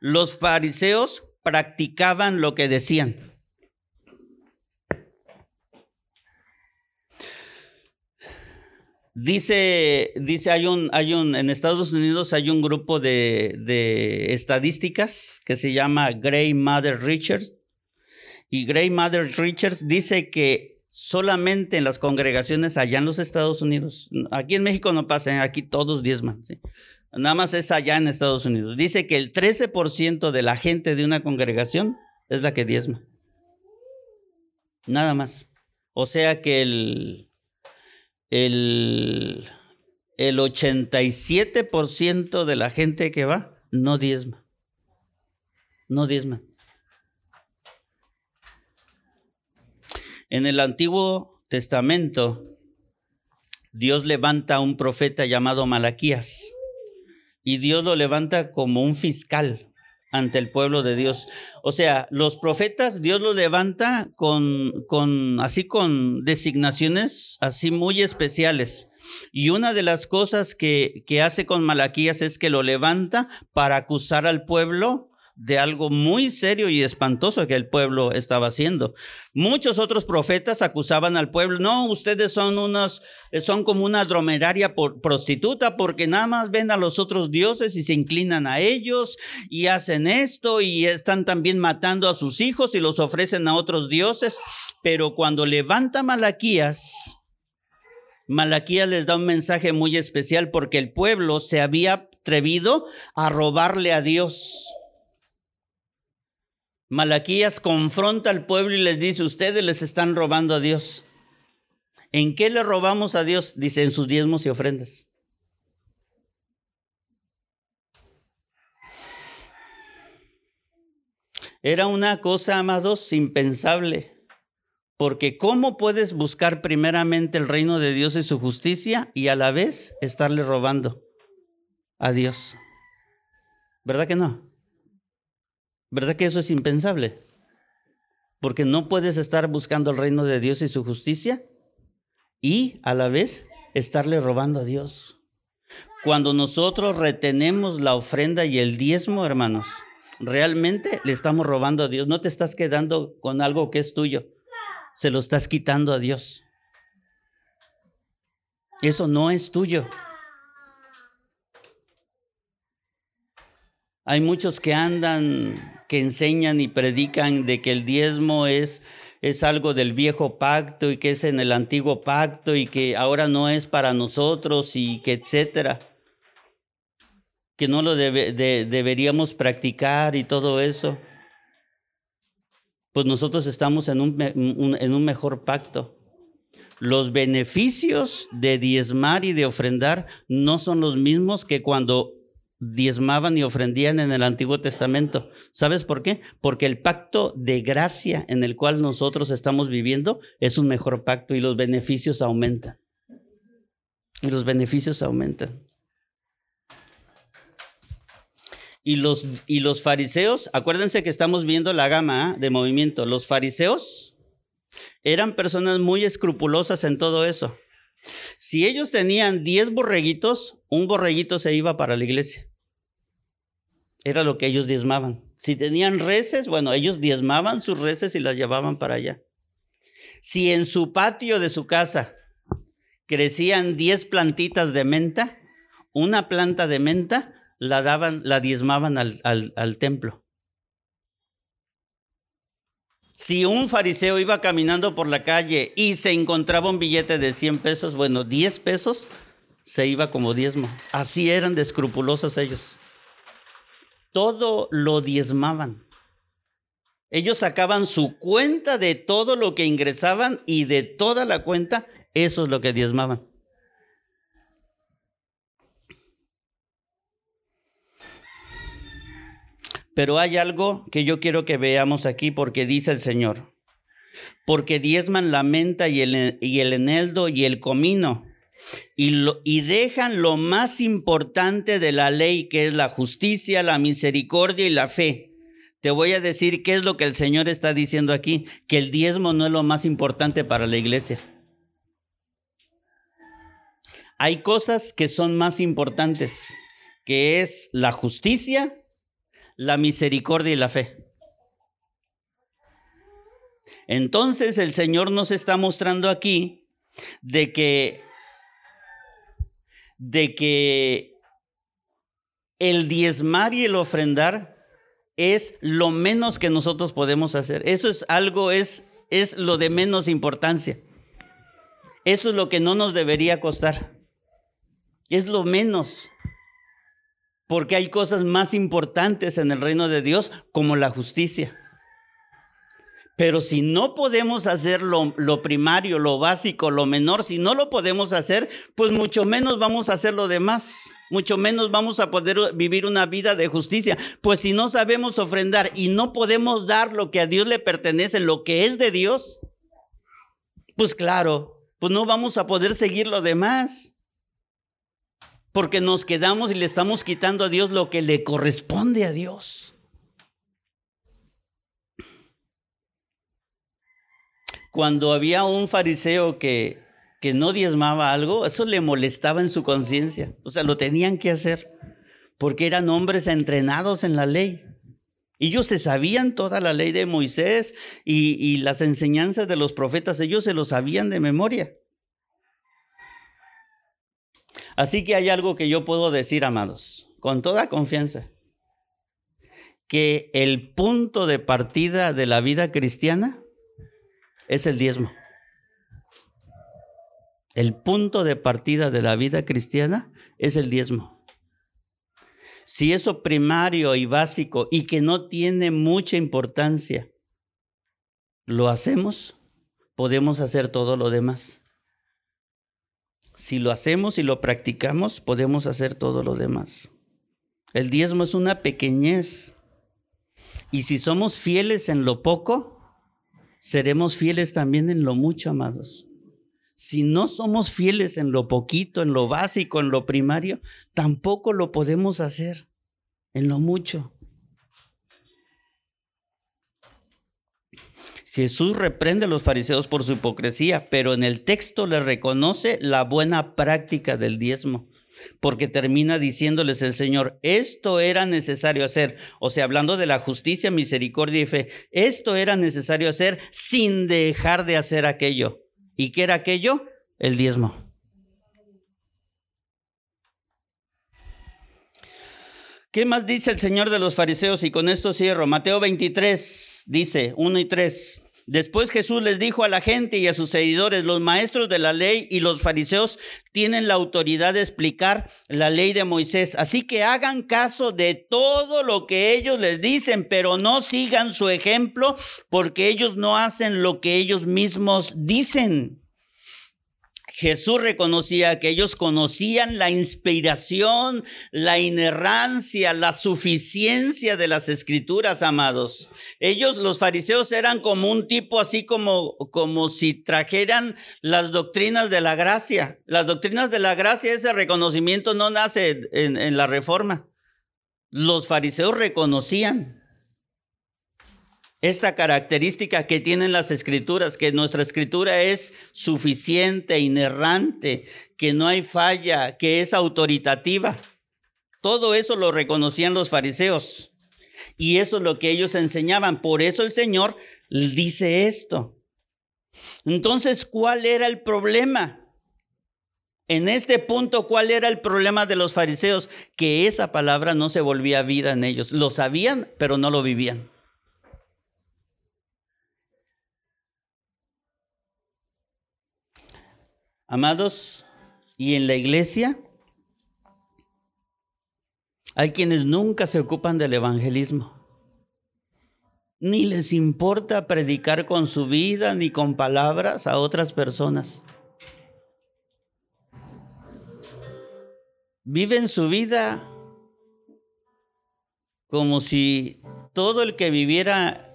Los fariseos practicaban lo que decían. Dice, dice, hay un, hay un, en Estados Unidos hay un grupo de, de estadísticas que se llama Gray Mother Richards. Y Gray Mother Richards dice que solamente en las congregaciones allá en los Estados Unidos, aquí en México no pasa, ¿eh? aquí todos diezman, nada más es allá en Estados Unidos. Dice que el 13% de la gente de una congregación es la que diezma. Nada más. O sea que el, el, el 87% de la gente que va no diezma. No diezma. En el Antiguo Testamento, Dios levanta a un profeta llamado Malaquías y Dios lo levanta como un fiscal ante el pueblo de Dios. O sea, los profetas Dios los levanta con, con así con designaciones así muy especiales. Y una de las cosas que, que hace con Malaquías es que lo levanta para acusar al pueblo de algo muy serio y espantoso que el pueblo estaba haciendo. Muchos otros profetas acusaban al pueblo, no, ustedes son unos, son como una dromeraria prostituta porque nada más ven a los otros dioses y se inclinan a ellos y hacen esto y están también matando a sus hijos y los ofrecen a otros dioses. Pero cuando levanta Malaquías, Malaquías les da un mensaje muy especial porque el pueblo se había atrevido a robarle a Dios. Malaquías confronta al pueblo y les dice, ustedes les están robando a Dios. ¿En qué le robamos a Dios? Dice, en sus diezmos y ofrendas. Era una cosa, amados, impensable. Porque ¿cómo puedes buscar primeramente el reino de Dios y su justicia y a la vez estarle robando a Dios? ¿Verdad que no? ¿Verdad que eso es impensable? Porque no puedes estar buscando el reino de Dios y su justicia y a la vez estarle robando a Dios. Cuando nosotros retenemos la ofrenda y el diezmo, hermanos, realmente le estamos robando a Dios. No te estás quedando con algo que es tuyo, se lo estás quitando a Dios. Eso no es tuyo. Hay muchos que andan que enseñan y predican de que el diezmo es, es algo del viejo pacto y que es en el antiguo pacto y que ahora no es para nosotros y que etcétera, que no lo deberíamos practicar y todo eso. Pues nosotros estamos en un, en un mejor pacto. Los beneficios de diezmar y de ofrendar no son los mismos que cuando diezmaban y ofrendían en el Antiguo Testamento. ¿Sabes por qué? Porque el pacto de gracia en el cual nosotros estamos viviendo es un mejor pacto y los beneficios aumentan. Y los beneficios aumentan. Y los, y los fariseos, acuérdense que estamos viendo la gama de movimiento. Los fariseos eran personas muy escrupulosas en todo eso. Si ellos tenían 10 borreguitos, un borreguito se iba para la iglesia. Era lo que ellos diezmaban. Si tenían reses, bueno, ellos diezmaban sus reses y las llevaban para allá. Si en su patio de su casa crecían 10 plantitas de menta, una planta de menta la daban, la diezmaban al, al, al templo. Si un fariseo iba caminando por la calle y se encontraba un billete de 100 pesos, bueno, 10 pesos se iba como diezmo. Así eran de escrupulosos ellos. Todo lo diezmaban. Ellos sacaban su cuenta de todo lo que ingresaban y de toda la cuenta, eso es lo que diezmaban. Pero hay algo que yo quiero que veamos aquí porque dice el Señor. Porque diezman la menta y el, eneldo y el comino y, y dejan lo más importante de la ley, que es la justicia, la misericordia y la fe. Te voy a decir qué es lo que el Señor está diciendo aquí, que el diezmo no es lo más importante para la iglesia. Hay cosas que son más importantes, que es la justicia, la misericordia y la fe. Entonces el Señor nos está mostrando aquí de que de que el diezmar y el ofrendar es lo menos que nosotros podemos hacer. Eso es algo, es, es lo de menos importancia. Eso es lo que no nos debería costar. Es lo menos. Porque hay cosas más importantes en el reino de Dios como la justicia. Pero si no podemos hacer lo, lo, primario, lo básico, lo menor, si no lo podemos hacer, pues mucho menos vamos a hacer lo demás. Mucho menos vamos a poder vivir una vida de justicia. Pues si no sabemos ofrendar y no podemos dar lo que a Dios le pertenece, lo que es de Dios, pues claro, pues no vamos a poder seguir lo demás. Porque nos quedamos y le estamos quitando a Dios lo que le corresponde a Dios. cuando había un fariseo que, que no diezmaba algo, eso le molestaba en su conciencia. O sea, lo tenían que hacer porque eran hombres entrenados en la ley. Ellos se sabían toda la ley de Moisés y, y las enseñanzas de los profetas, ellos se lo sabían de memoria. Así que hay algo que yo puedo decir, amados, con toda confianza, que el punto de partida de la vida cristiana es el diezmo. El punto de partida de la vida cristiana es el diezmo. Si eso primario y básico y que no tiene mucha importancia, lo hacemos, podemos hacer todo lo demás. Si lo hacemos y lo practicamos, podemos hacer todo lo demás. El diezmo es una pequeñez. Y si somos fieles en lo poco, seremos fieles también en lo mucho, amados. Si no somos fieles en lo poquito, en lo básico, en lo primario, tampoco lo podemos hacer en lo mucho. Jesús reprende a los fariseos por su hipocresía, pero en el texto le reconoce la buena práctica del diezmo porque termina diciéndoles el Señor, esto era necesario hacer, o sea, hablando de la justicia, misericordia y fe, esto era necesario hacer sin dejar de hacer aquello. ¿Y qué era aquello? El diezmo. ¿Qué más dice el Señor de los fariseos? Y con esto cierro. Mateo 23 dice 1 y 3. Después Jesús les dijo a la gente y a sus seguidores, los maestros de la ley y los fariseos tienen la autoridad de explicar la ley de Moisés. Así que hagan caso de todo lo que ellos les dicen, pero no sigan su ejemplo porque ellos no hacen lo que ellos mismos dicen. Jesús reconocía que ellos conocían la inspiración, la inerrancia, la suficiencia de las escrituras, amados. Ellos, los fariseos, eran como un tipo así como, como si trajeran las doctrinas de la gracia. Las doctrinas de la gracia, ese reconocimiento no nace en, en la reforma. Los fariseos reconocían esta característica que tienen las escrituras, que nuestra escritura es suficiente, inerrante, que no hay falla, que es autoritativa. Todo eso lo reconocían los fariseos. Y eso es lo que ellos enseñaban. Por eso el Señor dice esto. Entonces, ¿cuál era el problema? En este punto, ¿cuál era el problema de los fariseos? Que esa palabra no se volvía vida en ellos. Lo sabían, pero no lo vivían. Amados, y en la iglesia hay quienes nunca se ocupan del evangelismo. Ni les importa predicar con su vida ni con palabras a otras personas. Viven su vida como si todo el que viviera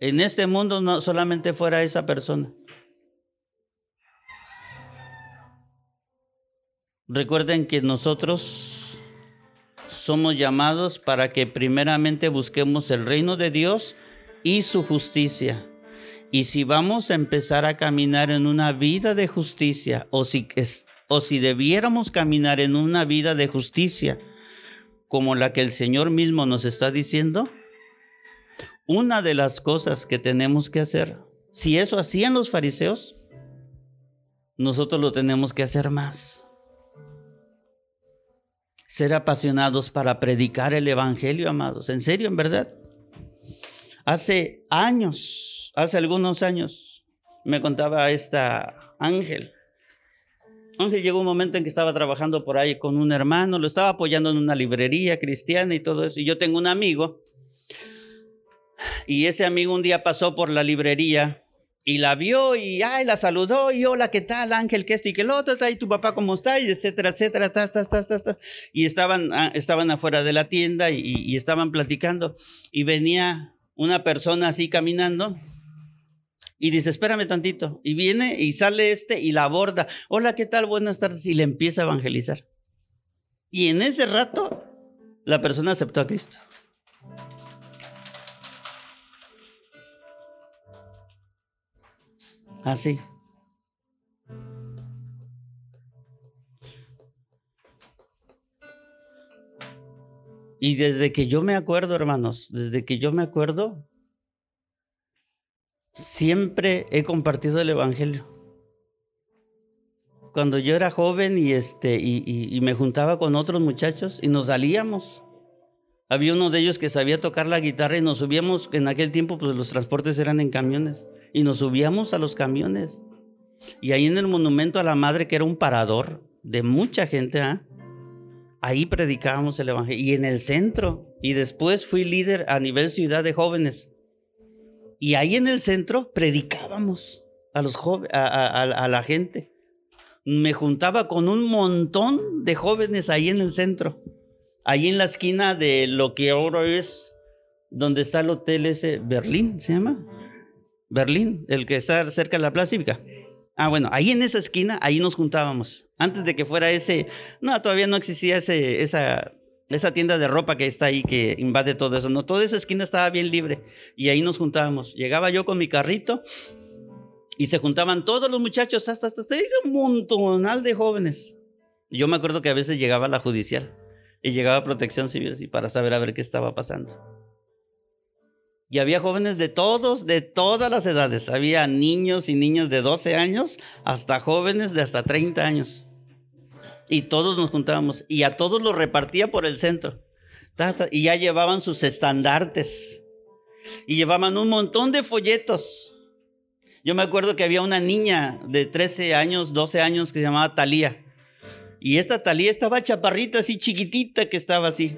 en este mundo no solamente fuera esa persona. Recuerden que nosotros somos llamados para que primeramente busquemos el reino de Dios y su justicia. Y si vamos a empezar a caminar en una vida de justicia, o si, o si debiéramos caminar en una vida de justicia, como la que el Señor mismo nos está diciendo, una de las cosas que tenemos que hacer, si eso hacían los fariseos, nosotros lo tenemos que hacer más. Ser apasionados para predicar el Evangelio, amados. En serio, en verdad. Hace años, hace algunos años, me contaba esta Ángel. Ángel llegó un momento en que estaba trabajando por ahí con un hermano, lo estaba apoyando en una librería cristiana y todo eso. Y yo tengo un amigo, y ese amigo un día pasó por la librería y la vio y ay, la saludó y hola, ¿qué tal Ángel? ¿Qué esto y qué lo otro? ¿Y tu papá cómo está? Y etcétera, etcétera, ta, ta, ta, Y estaban, ah, estaban afuera de la tienda y, y estaban platicando y venía una persona así caminando y dice, espérame tantito. Y viene y sale este y la aborda. Hola, ¿qué tal? Buenas tardes. Y le empieza a evangelizar. Y en ese rato, la persona aceptó a Cristo. Así. Y desde que yo me acuerdo, hermanos, desde que yo me acuerdo, siempre he compartido el Evangelio. Cuando yo era joven y, este, y, me juntaba con otros muchachos y nos salíamos. Había uno de ellos que sabía tocar la guitarra y nos subíamos, en aquel tiempo pues los transportes eran en camiones, y nos subíamos a los camiones. Y ahí en el monumento a la madre, que era un parador de mucha gente, ¿ah? ahí predicábamos el Evangelio. Y en el centro, y después fui líder a nivel ciudad de jóvenes. Y ahí en el centro predicábamos a los jóvenes, a, la gente. Me juntaba con un montón de jóvenes ahí en el centro. Ahí en la esquina de lo que ahora es donde está el hotel ese, Berlín, ¿se llama? Berlín, el que está cerca de la Plaza Cívica. Ah, bueno, ahí en esa esquina, ahí nos juntábamos. Antes de que fuera ese, no, todavía no existía ese, esa esa tienda de ropa que está ahí, que invade todo eso. No, toda esa esquina estaba bien libre. Y ahí nos juntábamos. Llegaba yo con mi carrito y se juntaban todos los muchachos, hasta, hasta, hasta un montonal de jóvenes. Yo me acuerdo que a veces llegaba la judicial y llegaba protección civil para saber a ver qué estaba pasando. Y había jóvenes de todos, de todas las edades. Había niños y niños de 12 años hasta jóvenes de hasta 30 años. Y todos nos juntábamos y a todos los repartía por el centro. Y ya llevaban sus estandartes. Y llevaban un montón de folletos. Yo me acuerdo que había una niña de 13 años, 12 años que se llamaba Talía. Y esta Talía estaba chaparrita, así chiquitita que estaba así.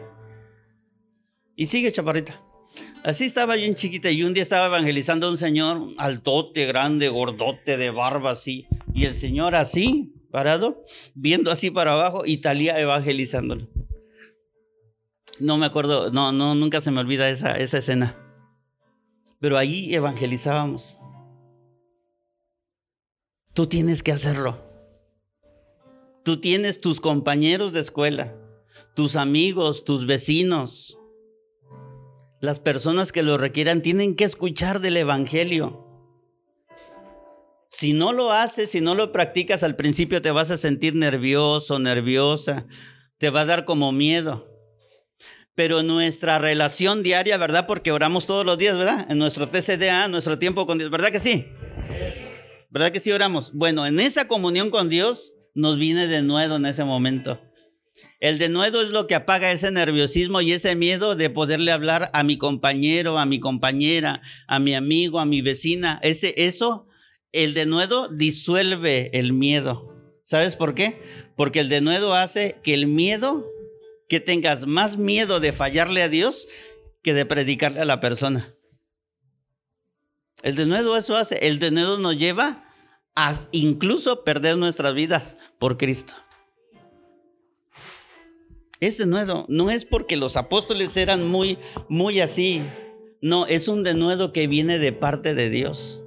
Y sigue chaparrita. Así estaba bien chiquita y un día estaba evangelizando a un señor altote, grande, gordote, de barba así. Y el señor así, parado, viendo así para abajo y Talía evangelizándolo. No me acuerdo, no, no, nunca se me olvida esa, esa escena. Pero ahí evangelizábamos. Tú tienes que hacerlo. Tú tienes tus compañeros de escuela, tus amigos, tus vecinos. Las personas que lo requieran tienen que escuchar del Evangelio. Si no lo haces, si no lo practicas al principio, te vas a sentir nervioso, nerviosa, te va a dar como miedo. Pero nuestra relación diaria, ¿verdad? Porque oramos todos los días, ¿verdad? En nuestro TCDA, nuestro tiempo con Dios, ¿verdad que sí? ¿Verdad que sí oramos? Bueno, en esa comunión con Dios nos viene de nuevo en ese momento. El de nuevo es lo que apaga ese nerviosismo y ese miedo de poderle hablar a mi compañero, a mi compañera, a mi amigo, a mi vecina. Ese, eso el denuedo disuelve el miedo. ¿Sabes por qué? Porque el denuedo hace que el miedo, que tengas más miedo de fallarle a Dios que de predicarle a la persona. El denuedo eso hace. El denuedo nos lleva a incluso perder nuestras vidas por Cristo. Es denuedo. No es porque los apóstoles eran muy, muy así. No, es un denuedo que viene de parte de Dios.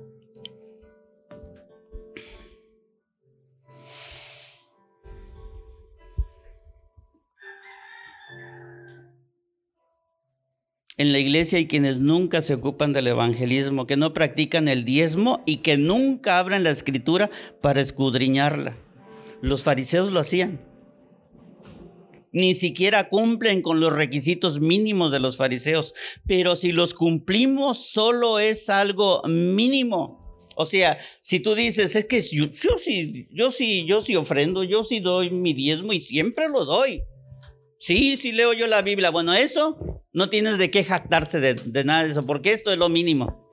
En la iglesia hay quienes nunca se ocupan del evangelismo, que no practican el diezmo y que nunca abren la escritura para escudriñarla. Los fariseos lo hacían. Ni siquiera cumplen con los requisitos mínimos de los fariseos, pero si los cumplimos solo es algo mínimo. O sea, si tú dices, es que yo, sí, yo sí, yo sí ofrendo, yo sí doy mi diezmo y siempre lo doy. Sí, sí leo yo la Biblia. Bueno, eso no tienes de qué jactarse de, nada de eso, porque esto es lo mínimo.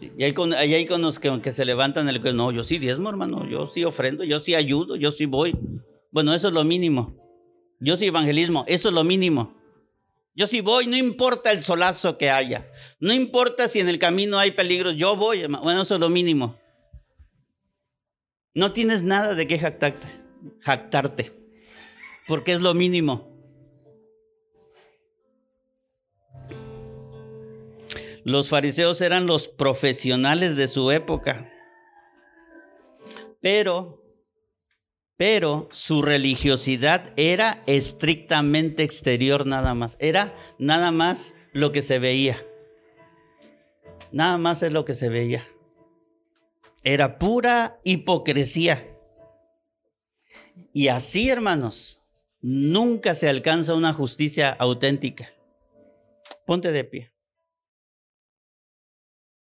y hay con, hay con los que, que, se levantan el que no, yo sí diezmo, hermano, yo sí ofrendo, yo sí ayudo, yo sí voy. Bueno, eso es lo mínimo. Yo sí evangelismo, eso es lo mínimo. Yo sí voy, no importa el solazo que haya, no importa si en el camino hay peligros, yo voy, bueno, eso es lo mínimo. No tienes nada de qué jactarte, porque es lo mínimo. Los fariseos eran los profesionales de su época, pero pero su religiosidad era estrictamente exterior nada más. Era nada más lo que se veía. Nada más es lo que se veía. Era pura hipocresía. Y así, hermanos, nunca se alcanza una justicia auténtica. Ponte de pie.